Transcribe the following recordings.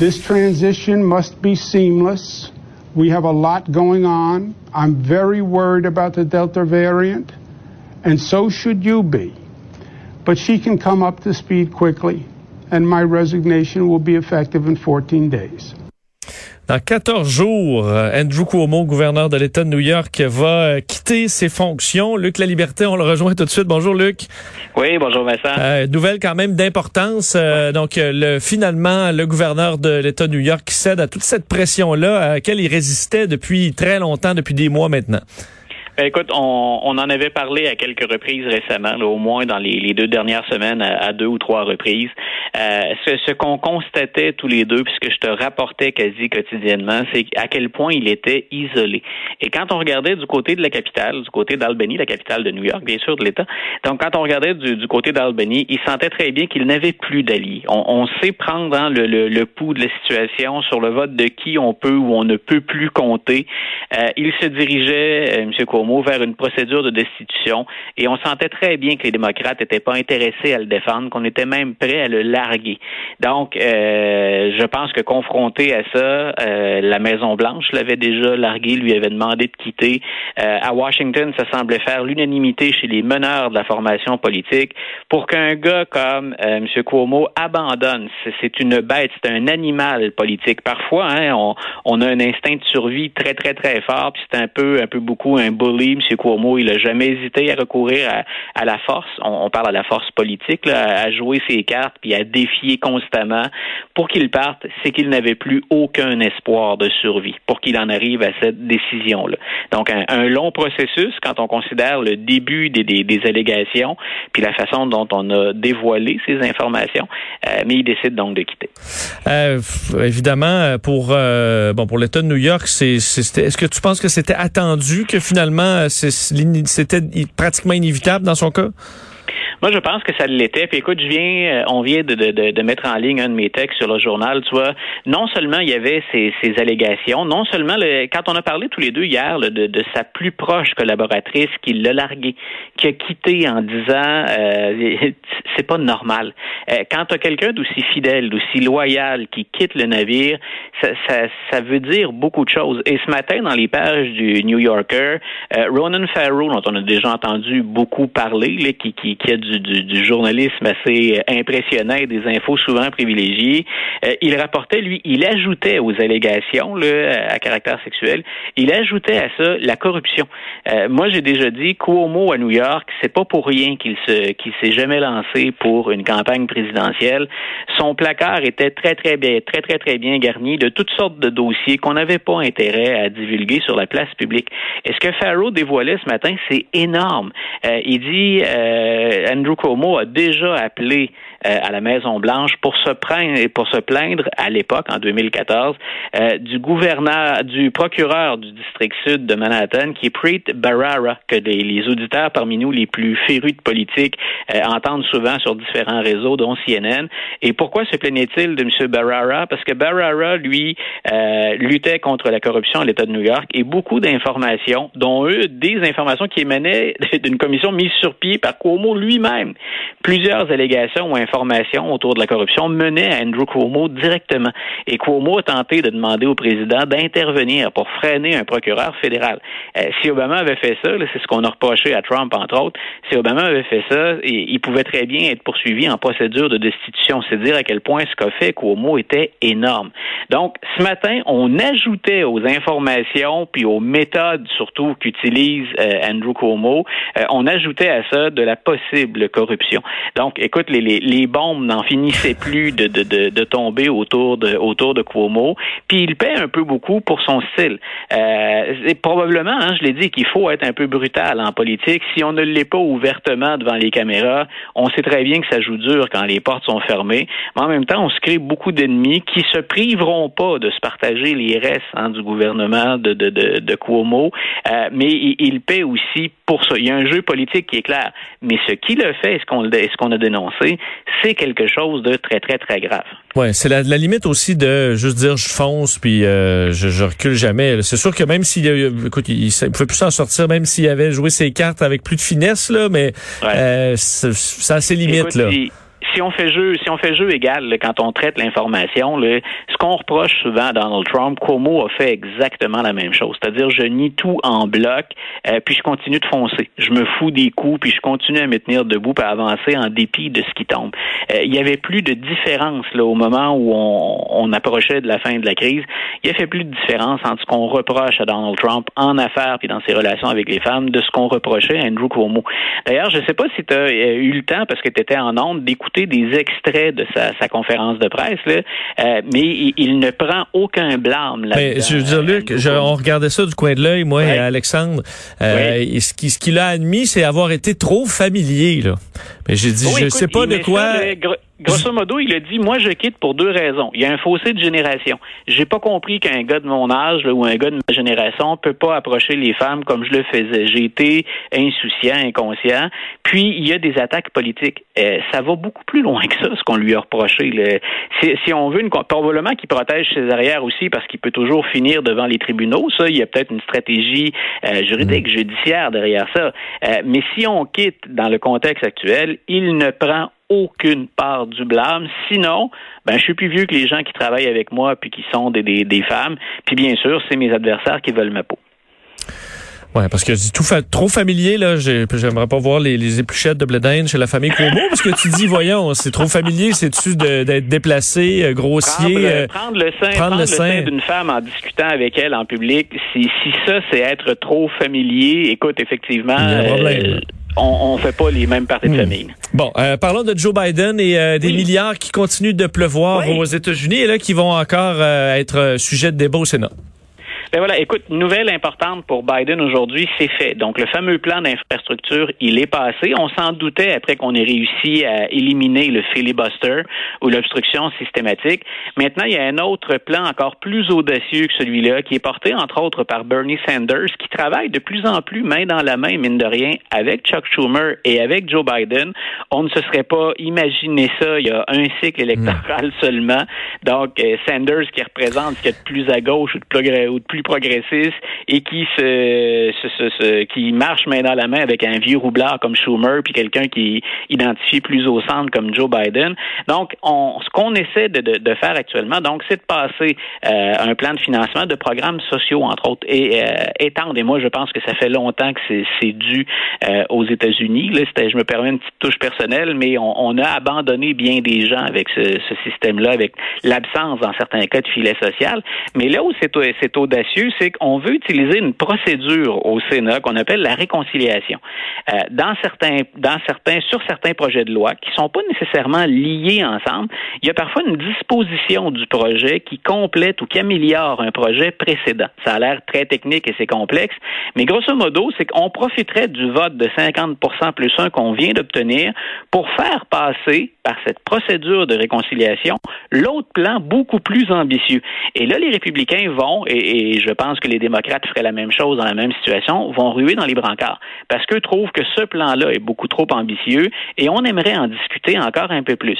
This transition must be seamless. We have a lot going on. I'm very worried about the Delta variant, and so should you be. But she can come up to speed quickly, and my resignation will be effective in 14 days. Dans 14 jours, euh, Andrew Cuomo, gouverneur de l'État de New York, va euh, quitter ses fonctions. Luc La Liberté, on le rejoint tout de suite. Bonjour Luc. Oui, bonjour Vincent. Euh, nouvelle quand même d'importance. Euh, donc le, finalement, le gouverneur de l'État de New York qui cède à toute cette pression-là à laquelle il résistait depuis très longtemps, depuis des mois maintenant. Ben, écoute, on, on, en avait parlé à quelques reprises récemment, au moins dans les, les, deux dernières semaines, à, deux ou trois reprises. Euh, ce, ce qu'on constatait tous les deux, puisque je te rapportais quasi quotidiennement, c'est à quel point il était isolé. Et quand on regardait du côté de la capitale, du côté d'Albany, la capitale de New York, bien sûr, de l'État, donc quand on regardait du, du côté d'Albany, il sentait très bien qu'il n'avait plus d'alliés. On, on, sait prendre hein, le, le, le, pouls de la situation sur le vote de qui on peut ou on ne peut plus compter. Euh, il se dirigeait, euh, M. Vers une procédure de destitution. Et on sentait très bien que les démocrates n'étaient pas intéressés à le défendre, qu'on était même prêt à le larguer. Donc, euh, je pense que confronté à ça, euh, la Maison Blanche l'avait déjà largué, lui avait demandé de quitter. Euh, à Washington, ça semblait faire l'unanimité chez les meneurs de la formation politique pour qu'un gars comme M. Cuomo abandonne. C'est une bête, c'est un animal politique. Parfois, hein, on, a un instinct de survie très très très fort, puis c'est un peu un peu beaucoup un M. Cuomo, il n'a jamais hésité à recourir à, la force. On, parle à la force politique, à jouer ses cartes puis à défier constamment. Pour qu'il parte, c'est qu'il n'avait plus aucun espoir de survie pour qu'il en arrive à cette décision-là. Donc, un, long processus quand on considère le début des, allégations puis la façon dont on a dévoilé ces informations. Euh, mais il décide donc de quitter. Euh, évidemment, pour euh, bon pour l'État de New York, c'est est-ce que tu penses que c'était attendu que finalement euh, c'était pratiquement inévitable dans son cas? Moi, je pense que ça l'était. Puis écoute, je viens, euh, on vient de, de, de, mettre en ligne un de mes textes sur le journal. Tu vois, non seulement il y avait ces, ces allégations, non seulement le, quand on a parlé tous les deux hier de, de, sa plus proche collaboratrice qui l'a largué, qui a quitté en disant euh, c'est pas normal. Euh, quand tu as quelqu'un d'aussi fidèle, d'aussi loyal qui quitte le navire, ça, ça, ça, veut dire beaucoup de choses. Et ce matin, dans les pages du New Yorker, euh, Ronan Farrow, dont on a déjà entendu beaucoup parler, là, qui, qui, qui a du du, journalisme assez impressionnant et des infos souvent privilégiées. Euh, il rapportait, lui, il ajoutait aux allégations là, à caractère sexuel, il ajoutait à ça la corruption. Euh, moi, j'ai déjà dit, Cuomo à New York, c'est pas pour rien qu'il se qu'il s'est jamais lancé pour une campagne présidentielle. Son placard était très très bien, très très très bien garni de toutes sortes de dossiers qu'on n'avait pas intérêt à divulguer sur la place publique. Et ce que Farrow dévoilait ce matin, c'est énorme. Euh, il dit Andrew Cuomo a déjà appelé euh, à la Maison Blanche pour se plaindre à l'époque en 2014 euh, du gouverneur du procureur du district sud de Manhattan qui est Preet Bharara que les, auditeurs parmi nous les plus férus de politique euh, entendent souvent sur différents réseaux dont CNN et pourquoi se plaignait-il de M. Bharara? Parce que Bharara lui luttait contre la corruption à l'État de New York et beaucoup d'informations dont eux des informations qui émanaient d'une commission mise sur pied par Cuomo lui-même plusieurs allégations ou informations autour de la corruption menaient à Andrew Cuomo directement. Et Cuomo a tenté de demander au président d'intervenir pour freiner un procureur fédéral. Euh, si Obama avait fait ça, c'est ce qu'on a reproché à Trump, entre autres, si Obama avait fait ça, il pouvait très bien être poursuivi en procédure de destitution. C'est dire à quel point ce qu'a fait Cuomo était énorme. Donc, ce matin, on ajoutait aux informations puis aux méthodes surtout qu'utilise euh, Andrew Cuomo, euh, on ajoutait à ça de la possible corruption. Donc, écoute, les, les, bombes n'en finissaient plus de, de, de, tomber autour de, autour de Cuomo. Puis il paie un peu beaucoup pour son style. Euh, c'est probablement, hein, je l'ai dit, qu'il faut être un peu brutal en politique. Si on ne l'est pas ouvertement devant les caméras, on sait très bien que ça joue dur quand les portes sont fermées. Mais en même temps, on se crée beaucoup d'ennemis qui se priveront pas de se partager les restes hein, du gouvernement de, de, de, de Cuomo. Euh, mais il, il paie aussi pour ça. Il y a un jeu politique qui est clair. Mais ce qu'il a fait, ce qu'on ce qu'on a dénoncé, c'est quelque chose de très, très, très grave. Ouais, c'est la, limite aussi de juste dire je fonce puis euh, je, je recule jamais. C'est sûr que même s'il écoute, il, il pouvait plus s'en sortir même s'il avait joué ses cartes avec plus de finesse là, mais euh, ça a ses limites là. Si on fait jeu, si on fait jeu égal quand on traite l'information, ce qu'on reproche souvent à Donald Trump, Cuomo a fait exactement la même chose. C'est-à-dire, je nie tout en bloc, euh, puis je continue de foncer. Je me fous des coups, puis je continue à me tenir debout, pour avancer en dépit de ce qui tombe. Euh, il y avait plus de différence là au moment où on, on approchait de la fin de la crise. Il y avait plus de différence entre ce qu'on reproche à Donald Trump en affaires puis dans ses relations avec les femmes de ce qu'on reprochait à Andrew Cuomo. D'ailleurs, je ne sais pas si tu as euh, eu le temps parce que tu étais en onde d'écouter des extraits de sa, sa conférence de presse, là, euh, mais il, ne prend aucun blâme. Là mais je veux dire, Luc, on regardait ça du coin de l'œil, moi et Alexandre. Euh, ce qu'il ce a admis, c'est avoir été trop familier. Là. Mais j'ai dit, je ne sais pas de quoi... Grosso modo, il a dit moi je quitte pour deux raisons. Il y a un fossé de génération. J'ai pas compris qu'un gars de mon âge ou un gars de ma génération peut pas approcher les femmes comme je le faisais. J'ai été insouciant, inconscient. Puis il y a des attaques politiques. Euh, ça va beaucoup plus loin que ça ce qu'on lui a reproché. Si, si, on veut une probablement qu'il protège ses arrières aussi parce qu'il peut toujours finir devant les tribunaux. Ça, il y a peut-être une stratégie euh, juridique, mm. judiciaire derrière ça. Euh, mais si on quitte dans le contexte actuel, il ne prend aucune part du blâme. Sinon, ben, je suis plus vieux que les gens qui travaillent avec moi puis qui sont des, des, des femmes. Puis bien sûr, c'est mes adversaires qui veulent ma peau. Ouais, parce que c'est tout fa trop familier là. J'aimerais pas voir les, les épluchettes de blé chez la famille Cuomo, parce que tu dis, voyons, c'est trop familier, c'est-tu d'être déplacé, euh, grossier, prendre, euh, prendre le sein, prendre, le sein d'une femme en discutant avec elle en public. Si, si ça c'est être trop familier, écoute, effectivement. Euh, on, on fait pas les mêmes parties de hmm. famille. Bon, euh, parlons de Joe Biden et euh, des milliards qui continuent de pleuvoir aux États-Unis et là qui vont encore euh, être sujet de débat au Sénat. Ben voilà, écoute, nouvelle importante pour Biden aujourd'hui, c'est fait. Donc, le fameux plan d'infrastructure, il est passé. On s'en doutait après qu'on ait réussi à éliminer le filibuster ou l'obstruction systématique. Maintenant, il y a un autre plan encore plus audacieux que celui-là, qui est porté, entre autres, par Bernie Sanders, qui travaille de plus en plus main dans la main, mine de rien, avec Chuck Schumer et avec Joe Biden. On ne se serait pas imaginé ça il y a un cycle électoral seulement. Donc, euh, Sanders qui représente ce qui est de plus à gauche ou de plus progressiste et qui se, qui marche main dans la main avec un vieux roublard comme Schumer puis quelqu'un qui identifie plus au centre comme Joe Biden. Donc, on, ce qu'on essaie de, de, faire actuellement, donc, c'est de passer euh, un plan de financement de programmes sociaux entre autres et euh, étendre. Et moi, je pense que ça fait longtemps que c'est dû euh, aux États-Unis. Là, je me permets une petite touche personnelle, mais on, on a abandonné bien des gens avec ce, ce système-là, avec l'absence dans certains cas de filet social. Mais là où c'est audacieux c'est qu'on veut utiliser une procédure au Sénat qu'on appelle la réconciliation. Euh, dans certains, dans certains, sur certains projets de loi qui sont pas nécessairement liés ensemble, il y a parfois une disposition du projet qui complète ou qui améliore un projet précédent. Ça a l'air très technique et c'est complexe, mais grosso modo, c'est qu'on profiterait du vote de 50% plus 1 qu'on vient d'obtenir pour faire passer par cette procédure de réconciliation l'autre plan beaucoup plus ambitieux. Et là, les républicains vont, et, et je pense que les démocrates feraient la même chose dans la même situation, vont ruer dans les brancards parce qu'eux trouvent que ce plan-là est beaucoup trop ambitieux et on aimerait en discuter encore un peu plus.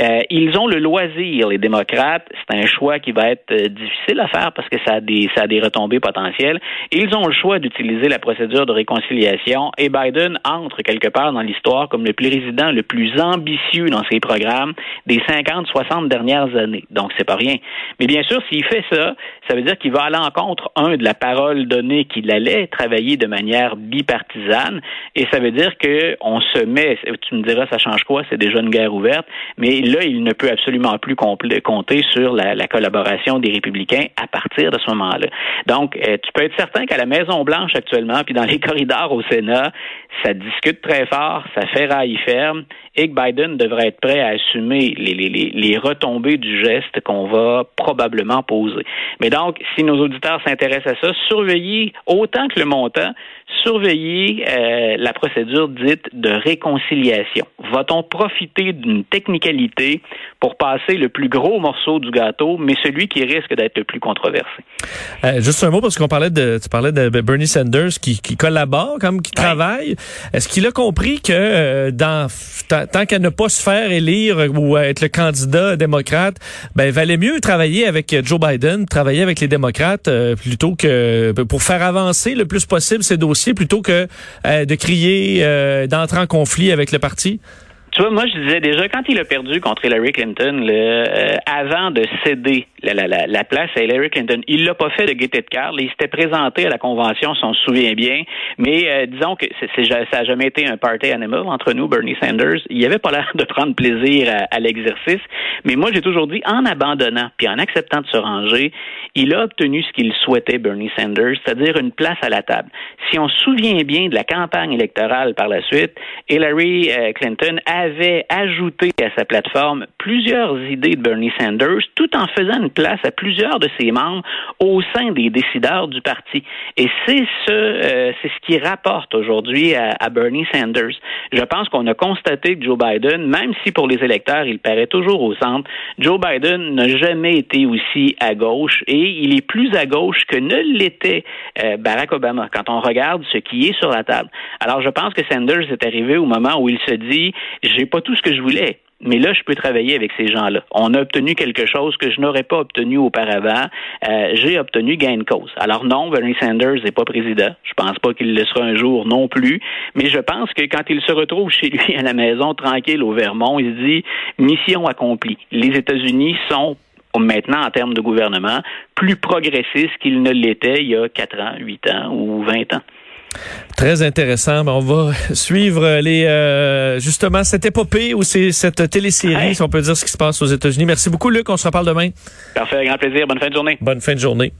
Euh, ils ont le loisir, les démocrates, c'est un choix qui va être euh, difficile à faire parce que ça a des, ça a des retombées potentielles. Ils ont le choix d'utiliser la procédure de réconciliation et Biden entre quelque part dans l'histoire comme le président le plus ambitieux dans ses programmes des 50, 60 dernières années. Donc, c'est pas rien. Mais bien sûr, s'il fait ça, ça veut dire qu'il va aller en contre, un, de la parole donnée qu'il allait travailler de manière bipartisane, et ça veut dire qu'on se met, tu me diras, ça change quoi, c'est déjà une guerre ouverte, mais là, il ne peut absolument plus compter sur la, collaboration des républicains à partir de ce moment-là. Donc, euh, tu peux être certain qu'à la Maison-Blanche actuellement, puis dans les corridors au Sénat, ça discute très fort, ça fait rail ferme, et que Biden devrait être prêt à assumer les, les, les retombées du geste qu'on va probablement poser. Mais donc, si nos auditeurs s'intéressent à ça, surveillez autant que le montant, surveiller euh, la procédure dite de réconciliation. Va-t-on profiter d'une technicalité pour passer le plus gros morceau du gâteau, mais celui qui risque d'être le plus controversé? Euh, juste un mot parce qu'on parlait de, tu parlais de Bernie Sanders qui, qui collabore, comme qui travaille. Est-ce qu'il a compris que euh, dans tant qu'à ne pas se faire élire ou être le candidat démocrate, ben il valait mieux travailler avec Joe Biden, travailler avec les démocrates plutôt que pour faire avancer le plus possible ces dossiers plutôt que euh, de crier, euh, d'entrer en conflit avec le parti? Tu vois, moi, je disais déjà, quand il a perdu contre Hillary Clinton, le, avant de céder la, la, la, place à Hillary Clinton, il l'a pas fait de gaieté de cœur. Il s'était présenté à la convention, si on se souvient bien. Mais disons que c'est, ça n'a jamais été un party animal entre nous, Bernie Sanders. Il avait pas l'air de prendre plaisir à, à l'exercice. Mais moi, j'ai toujours dit, en abandonnant, puis en acceptant de se ranger, il a obtenu ce qu'il souhaitait, Bernie Sanders, c'est-à-dire une place à la table. Si on se souvient bien de la campagne électorale par la suite, Hillary euh, Clinton avait ajouté à sa plateforme plusieurs idées de Bernie Sanders, tout en faisant une place à plusieurs de ses membres au sein des décideurs du parti. Et c'est ce, euh, c'est ce qui rapporte aujourd'hui à, Bernie Sanders. Je pense qu'on a constaté que Joe Biden, même si pour les électeurs il paraît toujours au centre, Joe Biden n'a jamais été aussi à gauche et il est plus à gauche que ne l'était euh, Barack Obama quand on regarde ce qui est sur la table. Alors je pense que Sanders est arrivé au moment où il se dit j'ai pas tout ce que je voulais. Mais là, je peux travailler avec ces gens-là. On a obtenu quelque chose que je n'aurais pas obtenu auparavant. Euh, j'ai obtenu gain de cause. Alors non, Bernie Sanders n'est pas président. Je pense pas qu'il le sera un jour non plus. Mais je pense que quand il se retrouve chez lui à la maison, tranquille au Vermont, il se dit mission accomplie. Les États-Unis sont maintenant en termes de gouvernement plus progressistes qu'ils ne l'étaient il y a 4 ans, 8 ans ou 20 ans. Très intéressant. On va suivre les euh, justement cette épopée ou cette télésérie, si on peut dire ce qui se passe aux États-Unis. Merci beaucoup, Luc. On se reparle demain. Parfait, grand plaisir. Bonne fin de journée. Bonne fin de journée.